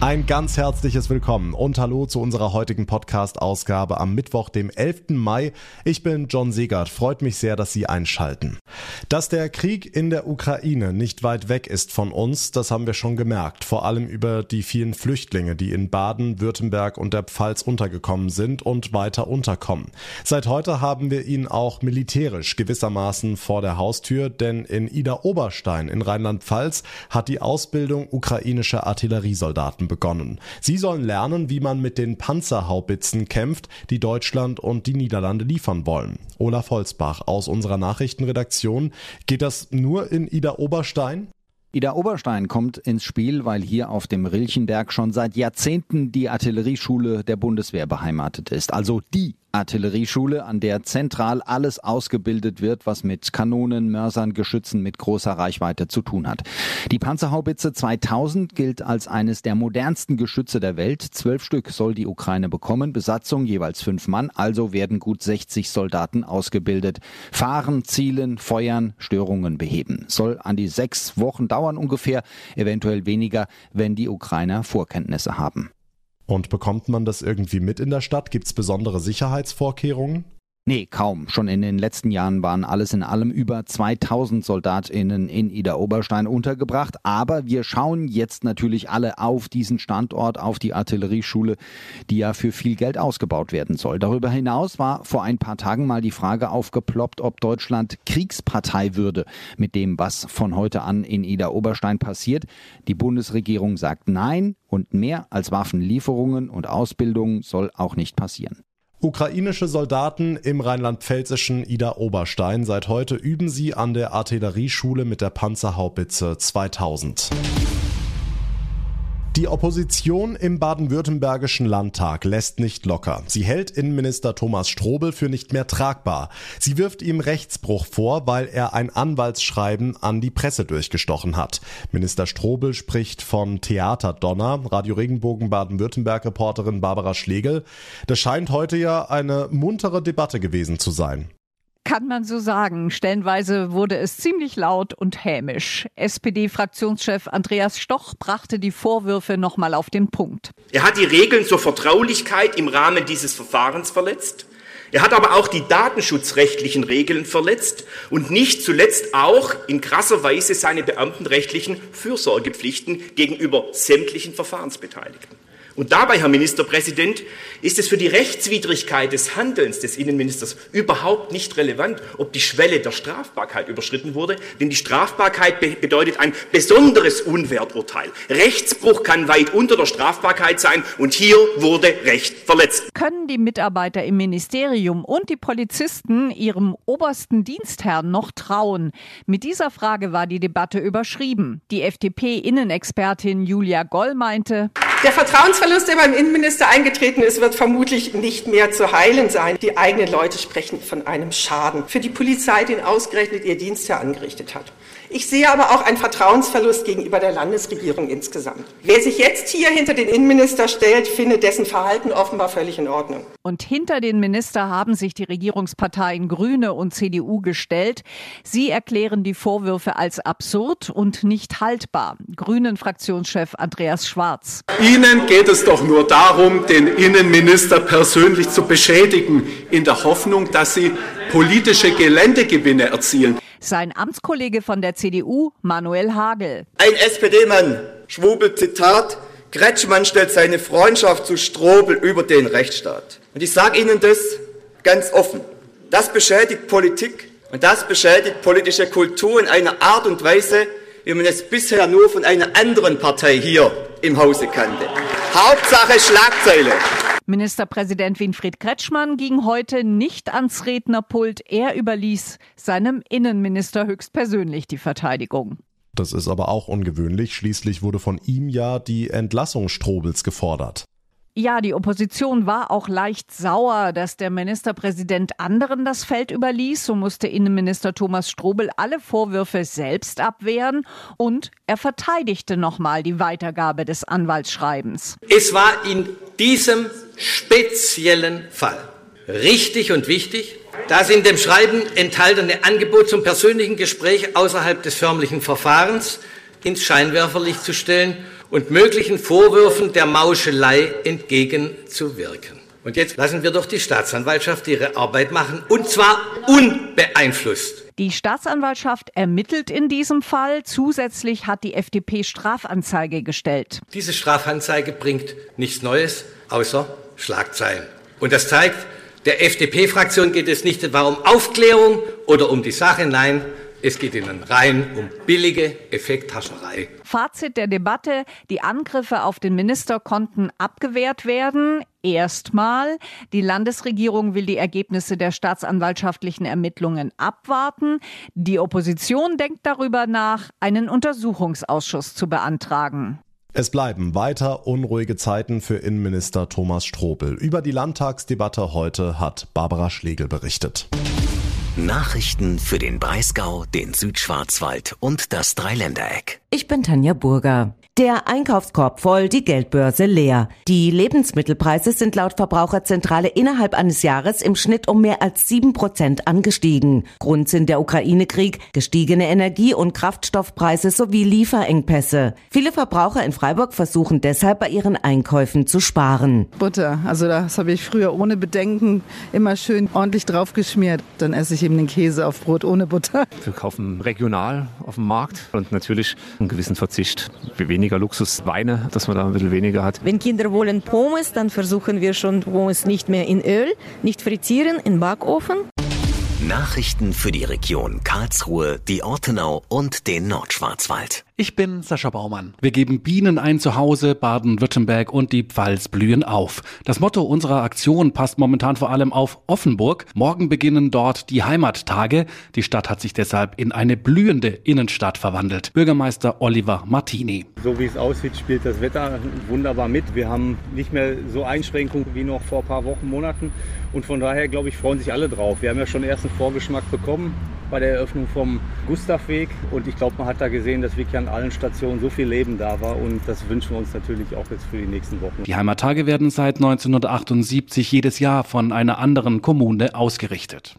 Ein ganz herzliches Willkommen und hallo zu unserer heutigen Podcast-Ausgabe am Mittwoch, dem 11. Mai. Ich bin John Segert. Freut mich sehr, dass Sie einschalten. Dass der Krieg in der Ukraine nicht weit weg ist von uns, das haben wir schon gemerkt. Vor allem über die vielen Flüchtlinge, die in Baden, Württemberg und der Pfalz untergekommen sind und weiter unterkommen. Seit heute haben wir ihn auch militärisch gewissermaßen vor der Haustür, denn in Ida Oberstein in Rheinland-Pfalz hat die Ausbildung ukrainischer Artilleriesoldaten begonnen. Sie sollen lernen, wie man mit den Panzerhaubitzen kämpft, die Deutschland und die Niederlande liefern wollen. Olaf Holzbach aus unserer Nachrichtenredaktion. Geht das nur in Ida Oberstein? Ida Oberstein kommt ins Spiel, weil hier auf dem Rilchenberg schon seit Jahrzehnten die Artillerieschule der Bundeswehr beheimatet ist. Also die Artillerieschule, an der zentral alles ausgebildet wird, was mit Kanonen, Mörsern, Geschützen mit großer Reichweite zu tun hat. Die Panzerhaubitze 2000 gilt als eines der modernsten Geschütze der Welt. Zwölf Stück soll die Ukraine bekommen, Besatzung jeweils fünf Mann, also werden gut 60 Soldaten ausgebildet. Fahren, zielen, feuern, Störungen beheben. Soll an die sechs Wochen dauern ungefähr, eventuell weniger, wenn die Ukrainer Vorkenntnisse haben. Und bekommt man das irgendwie mit in der Stadt? Gibt es besondere Sicherheitsvorkehrungen? Nee, kaum. Schon in den letzten Jahren waren alles in allem über 2000 SoldatInnen in Ida Oberstein untergebracht. Aber wir schauen jetzt natürlich alle auf diesen Standort, auf die Artillerieschule, die ja für viel Geld ausgebaut werden soll. Darüber hinaus war vor ein paar Tagen mal die Frage aufgeploppt, ob Deutschland Kriegspartei würde mit dem, was von heute an in Ida Oberstein passiert. Die Bundesregierung sagt nein und mehr als Waffenlieferungen und Ausbildung soll auch nicht passieren. Ukrainische Soldaten im rheinland-pfälzischen Ida Oberstein. Seit heute üben sie an der Artillerieschule mit der Panzerhaubitze 2000. Die Opposition im baden-württembergischen Landtag lässt nicht locker. Sie hält Innenminister Thomas Strobel für nicht mehr tragbar. Sie wirft ihm Rechtsbruch vor, weil er ein Anwaltsschreiben an die Presse durchgestochen hat. Minister Strobel spricht von Theaterdonner. Radio Regenbogen Baden-Württemberg-Reporterin Barbara Schlegel. Das scheint heute ja eine muntere Debatte gewesen zu sein. Kann man so sagen. Stellenweise wurde es ziemlich laut und hämisch. SPD-Fraktionschef Andreas Stoch brachte die Vorwürfe nochmal auf den Punkt. Er hat die Regeln zur Vertraulichkeit im Rahmen dieses Verfahrens verletzt. Er hat aber auch die datenschutzrechtlichen Regeln verletzt und nicht zuletzt auch in krasser Weise seine beamtenrechtlichen Fürsorgepflichten gegenüber sämtlichen Verfahrensbeteiligten. Und dabei, Herr Ministerpräsident, ist es für die Rechtswidrigkeit des Handelns des Innenministers überhaupt nicht relevant, ob die Schwelle der Strafbarkeit überschritten wurde, denn die Strafbarkeit be bedeutet ein besonderes Unwerturteil. Rechtsbruch kann weit unter der Strafbarkeit sein und hier wurde Recht verletzt. Können die Mitarbeiter im Ministerium und die Polizisten ihrem obersten Dienstherrn noch trauen? Mit dieser Frage war die Debatte überschrieben. Die FDP-Innenexpertin Julia Goll meinte, der Vertrauensverlust, der beim Innenminister eingetreten ist, wird vermutlich nicht mehr zu heilen sein. Die eigenen Leute sprechen von einem Schaden für die Polizei, den ausgerechnet ihr Dienstherr angerichtet hat. Ich sehe aber auch einen Vertrauensverlust gegenüber der Landesregierung insgesamt. Wer sich jetzt hier hinter den Innenminister stellt, findet dessen Verhalten offenbar völlig in Ordnung. Und hinter den Minister haben sich die Regierungsparteien Grüne und CDU gestellt. Sie erklären die Vorwürfe als absurd und nicht haltbar. Grünen-Fraktionschef Andreas Schwarz. Ihnen geht es doch nur darum, den Innenminister persönlich zu beschädigen, in der Hoffnung, dass Sie politische Geländegewinne erzielen. Sein Amtskollege von der CDU, Manuel Hagel. Ein SPD-Mann, Schwurbel, Zitat, Kretschmann stellt seine Freundschaft zu Strobel über den Rechtsstaat. Und ich sage Ihnen das ganz offen. Das beschädigt Politik und das beschädigt politische Kultur in einer Art und Weise, wie man es bisher nur von einer anderen Partei hier im Hause kannte. Hauptsache Schlagzeile. Ministerpräsident Winfried Kretschmann ging heute nicht ans Rednerpult. Er überließ seinem Innenminister höchstpersönlich die Verteidigung. Das ist aber auch ungewöhnlich. Schließlich wurde von ihm ja die Entlassung Strobels gefordert. Ja, die Opposition war auch leicht sauer, dass der Ministerpräsident anderen das Feld überließ. So musste Innenminister Thomas Strobel alle Vorwürfe selbst abwehren und er verteidigte nochmal die Weitergabe des Anwaltsschreibens. Es war in diesem speziellen Fall richtig und wichtig. Das in dem Schreiben enthaltene Angebot zum persönlichen Gespräch außerhalb des förmlichen Verfahrens ins Scheinwerferlicht zu stellen und möglichen Vorwürfen der Mauschelei entgegenzuwirken. Und jetzt lassen wir doch die Staatsanwaltschaft ihre Arbeit machen, und zwar unbeeinflusst. Die Staatsanwaltschaft ermittelt in diesem Fall. Zusätzlich hat die FDP Strafanzeige gestellt. Diese Strafanzeige bringt nichts Neues, außer Schlagzeilen. Und das zeigt, der FDP-Fraktion geht es nicht etwa um Aufklärung oder um die Sache, nein, es geht ihnen rein um billige Effekthascherei. Fazit der Debatte, die Angriffe auf den Minister konnten abgewehrt werden. Erstmal. Die Landesregierung will die Ergebnisse der staatsanwaltschaftlichen Ermittlungen abwarten. Die Opposition denkt darüber nach, einen Untersuchungsausschuss zu beantragen. Es bleiben weiter unruhige Zeiten für Innenminister Thomas Strobel. Über die Landtagsdebatte heute hat Barbara Schlegel berichtet. Nachrichten für den Breisgau, den Südschwarzwald und das Dreiländereck. Ich bin Tanja Burger. Der Einkaufskorb voll, die Geldbörse leer. Die Lebensmittelpreise sind laut Verbraucherzentrale innerhalb eines Jahres im Schnitt um mehr als sieben Prozent angestiegen. Grund sind der Ukraine-Krieg, gestiegene Energie- und Kraftstoffpreise sowie Lieferengpässe. Viele Verbraucher in Freiburg versuchen deshalb bei ihren Einkäufen zu sparen. Butter, also das habe ich früher ohne Bedenken immer schön ordentlich draufgeschmiert. Dann esse ich eben den Käse auf Brot ohne Butter. Wir kaufen regional auf dem Markt und natürlich einen gewissen Verzicht. Wenig weniger Luxusweine, dass man da ein bisschen weniger hat. Wenn Kinder wollen Pommes, dann versuchen wir schon Pommes nicht mehr in Öl, nicht frittieren, in Backofen. Nachrichten für die Region Karlsruhe, die Ortenau und den Nordschwarzwald. Ich bin Sascha Baumann. Wir geben Bienen ein Zuhause, Baden-Württemberg und die Pfalz blühen auf. Das Motto unserer Aktion passt momentan vor allem auf Offenburg. Morgen beginnen dort die Heimattage. Die Stadt hat sich deshalb in eine blühende Innenstadt verwandelt. Bürgermeister Oliver Martini. So wie es aussieht, spielt das Wetter wunderbar mit. Wir haben nicht mehr so Einschränkungen wie noch vor ein paar Wochen, Monaten. Und von daher, glaube ich, freuen sich alle drauf. Wir haben ja schon erst einen Vorgeschmack bekommen bei der Eröffnung vom Gustavweg. Und ich glaube, man hat da gesehen, dass wirklich an allen Stationen so viel Leben da war. Und das wünschen wir uns natürlich auch jetzt für die nächsten Wochen. Die Heimattage werden seit 1978 jedes Jahr von einer anderen Kommune ausgerichtet.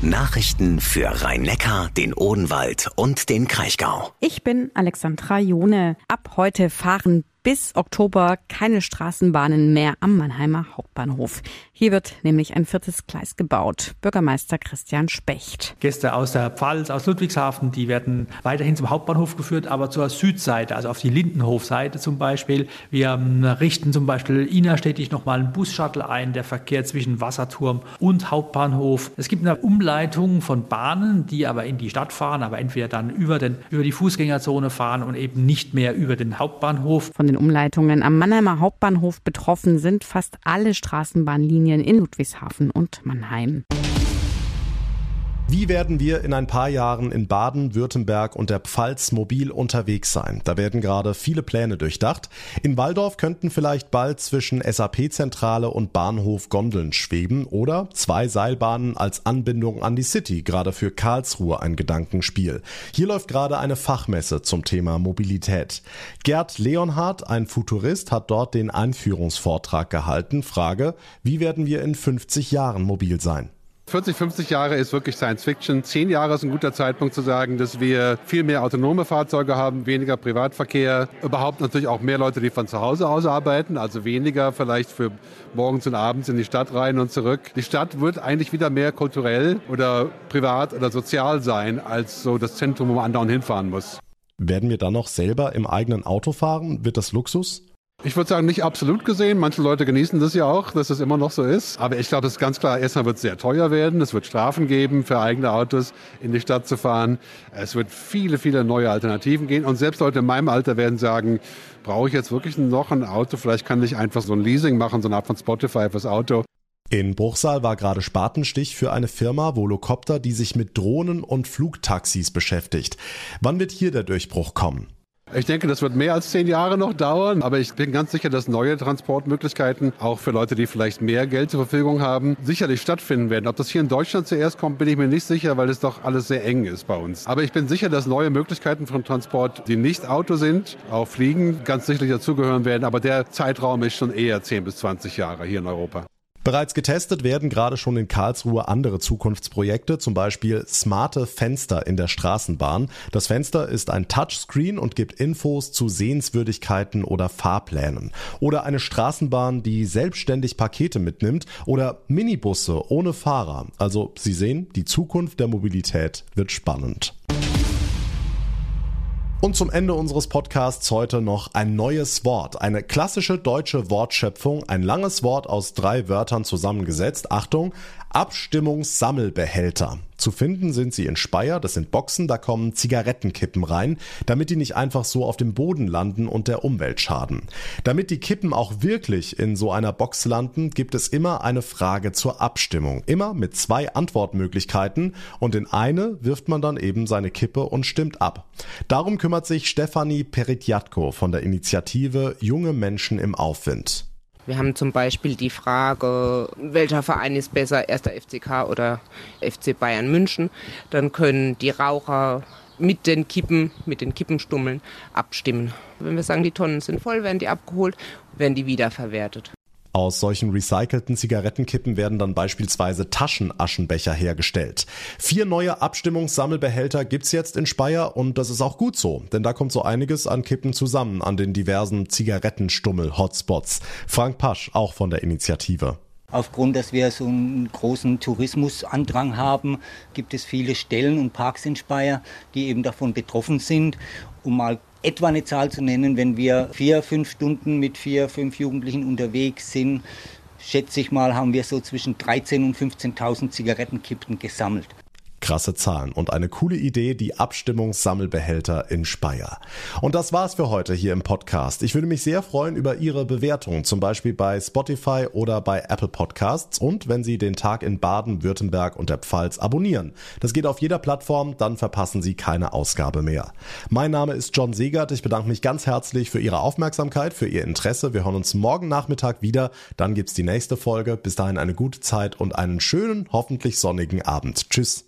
Nachrichten für Rhein-Neckar, den Odenwald und den Kraichgau. Ich bin Alexandra Jone. Ab heute fahren bis Oktober keine Straßenbahnen mehr am Mannheimer Hauptbahnhof. Hier wird nämlich ein viertes Gleis gebaut. Bürgermeister Christian Specht. Gäste aus der Pfalz, aus Ludwigshafen, die werden weiterhin zum Hauptbahnhof geführt, aber zur Südseite, also auf die Lindenhofseite zum Beispiel. Wir ähm, richten zum Beispiel innerstädtisch nochmal einen Bus-Shuttle ein, der Verkehr zwischen Wasserturm und Hauptbahnhof. Es gibt eine Umleitung von Bahnen, die aber in die Stadt fahren, aber entweder dann über, den, über die Fußgängerzone fahren und eben nicht mehr über den Hauptbahnhof. Von den Umleitungen am Mannheimer Hauptbahnhof betroffen sind fast alle Straßenbahnlinien in Ludwigshafen und Mannheim. Wie werden wir in ein paar Jahren in Baden, Württemberg und der Pfalz mobil unterwegs sein? Da werden gerade viele Pläne durchdacht. In Waldorf könnten vielleicht bald zwischen SAP-Zentrale und Bahnhof Gondeln schweben oder zwei Seilbahnen als Anbindung an die City, gerade für Karlsruhe ein Gedankenspiel. Hier läuft gerade eine Fachmesse zum Thema Mobilität. Gerd Leonhardt, ein Futurist, hat dort den Einführungsvortrag gehalten. Frage, wie werden wir in 50 Jahren mobil sein? 40, 50 Jahre ist wirklich Science Fiction. Zehn Jahre ist ein guter Zeitpunkt zu sagen, dass wir viel mehr autonome Fahrzeuge haben, weniger Privatverkehr, überhaupt natürlich auch mehr Leute, die von zu Hause aus arbeiten, also weniger vielleicht für morgens und abends in die Stadt rein und zurück. Die Stadt wird eigentlich wieder mehr kulturell oder privat oder sozial sein, als so das Zentrum, wo man andauernd hinfahren muss. Werden wir dann noch selber im eigenen Auto fahren? Wird das Luxus? Ich würde sagen, nicht absolut gesehen. Manche Leute genießen das ja auch, dass das immer noch so ist. Aber ich glaube, das ist ganz klar, erstmal wird es sehr teuer werden. Es wird Strafen geben, für eigene Autos in die Stadt zu fahren. Es wird viele, viele neue Alternativen gehen. Und selbst Leute in meinem Alter werden sagen, brauche ich jetzt wirklich noch ein Auto? Vielleicht kann ich einfach so ein Leasing machen, so eine Art von Spotify fürs Auto. In Bruchsal war gerade Spatenstich für eine Firma Volocopter, die sich mit Drohnen und Flugtaxis beschäftigt. Wann wird hier der Durchbruch kommen? Ich denke, das wird mehr als zehn Jahre noch dauern, aber ich bin ganz sicher, dass neue Transportmöglichkeiten auch für Leute, die vielleicht mehr Geld zur Verfügung haben, sicherlich stattfinden werden. Ob das hier in Deutschland zuerst kommt, bin ich mir nicht sicher, weil es doch alles sehr eng ist bei uns. Aber ich bin sicher, dass neue Möglichkeiten von Transport, die nicht Auto sind, auch Fliegen, ganz sicherlich dazugehören werden. Aber der Zeitraum ist schon eher 10 bis 20 Jahre hier in Europa. Bereits getestet werden gerade schon in Karlsruhe andere Zukunftsprojekte, zum Beispiel smarte Fenster in der Straßenbahn. Das Fenster ist ein Touchscreen und gibt Infos zu Sehenswürdigkeiten oder Fahrplänen. Oder eine Straßenbahn, die selbstständig Pakete mitnimmt oder Minibusse ohne Fahrer. Also Sie sehen, die Zukunft der Mobilität wird spannend. Und zum Ende unseres Podcasts heute noch ein neues Wort. Eine klassische deutsche Wortschöpfung. Ein langes Wort aus drei Wörtern zusammengesetzt. Achtung, Abstimmungssammelbehälter. Zu finden sind sie in Speyer, das sind Boxen, da kommen Zigarettenkippen rein, damit die nicht einfach so auf dem Boden landen und der Umwelt schaden. Damit die Kippen auch wirklich in so einer Box landen, gibt es immer eine Frage zur Abstimmung. Immer mit zwei Antwortmöglichkeiten und in eine wirft man dann eben seine Kippe und stimmt ab. Darum kümmert sich Stefanie Peritjatko von der Initiative Junge Menschen im Aufwind. Wir haben zum Beispiel die Frage, welcher Verein ist besser, erster FCK oder FC Bayern München. Dann können die Raucher mit den Kippen, mit den Kippenstummeln abstimmen. Wenn wir sagen, die Tonnen sind voll, werden die abgeholt, werden die wiederverwertet. Aus solchen recycelten Zigarettenkippen werden dann beispielsweise Taschenaschenbecher hergestellt. Vier neue Abstimmungssammelbehälter gibt's jetzt in Speyer und das ist auch gut so, denn da kommt so einiges an Kippen zusammen an den diversen Zigarettenstummel-Hotspots. Frank Pasch, auch von der Initiative. Aufgrund, dass wir so einen großen Tourismusandrang haben, gibt es viele Stellen und Parks in Speyer, die eben davon betroffen sind. Um mal etwa eine Zahl zu nennen, wenn wir vier, fünf Stunden mit vier, fünf Jugendlichen unterwegs sind, schätze ich mal, haben wir so zwischen 13.000 und 15.000 Zigarettenkippen gesammelt. Krasse Zahlen und eine coole Idee, die Abstimmungssammelbehälter in Speyer. Und das war's für heute hier im Podcast. Ich würde mich sehr freuen über Ihre Bewertungen, zum Beispiel bei Spotify oder bei Apple Podcasts und wenn Sie den Tag in Baden, Württemberg und der Pfalz abonnieren. Das geht auf jeder Plattform, dann verpassen Sie keine Ausgabe mehr. Mein Name ist John Segert. Ich bedanke mich ganz herzlich für Ihre Aufmerksamkeit, für Ihr Interesse. Wir hören uns morgen Nachmittag wieder. Dann gibt's die nächste Folge. Bis dahin eine gute Zeit und einen schönen, hoffentlich sonnigen Abend. Tschüss.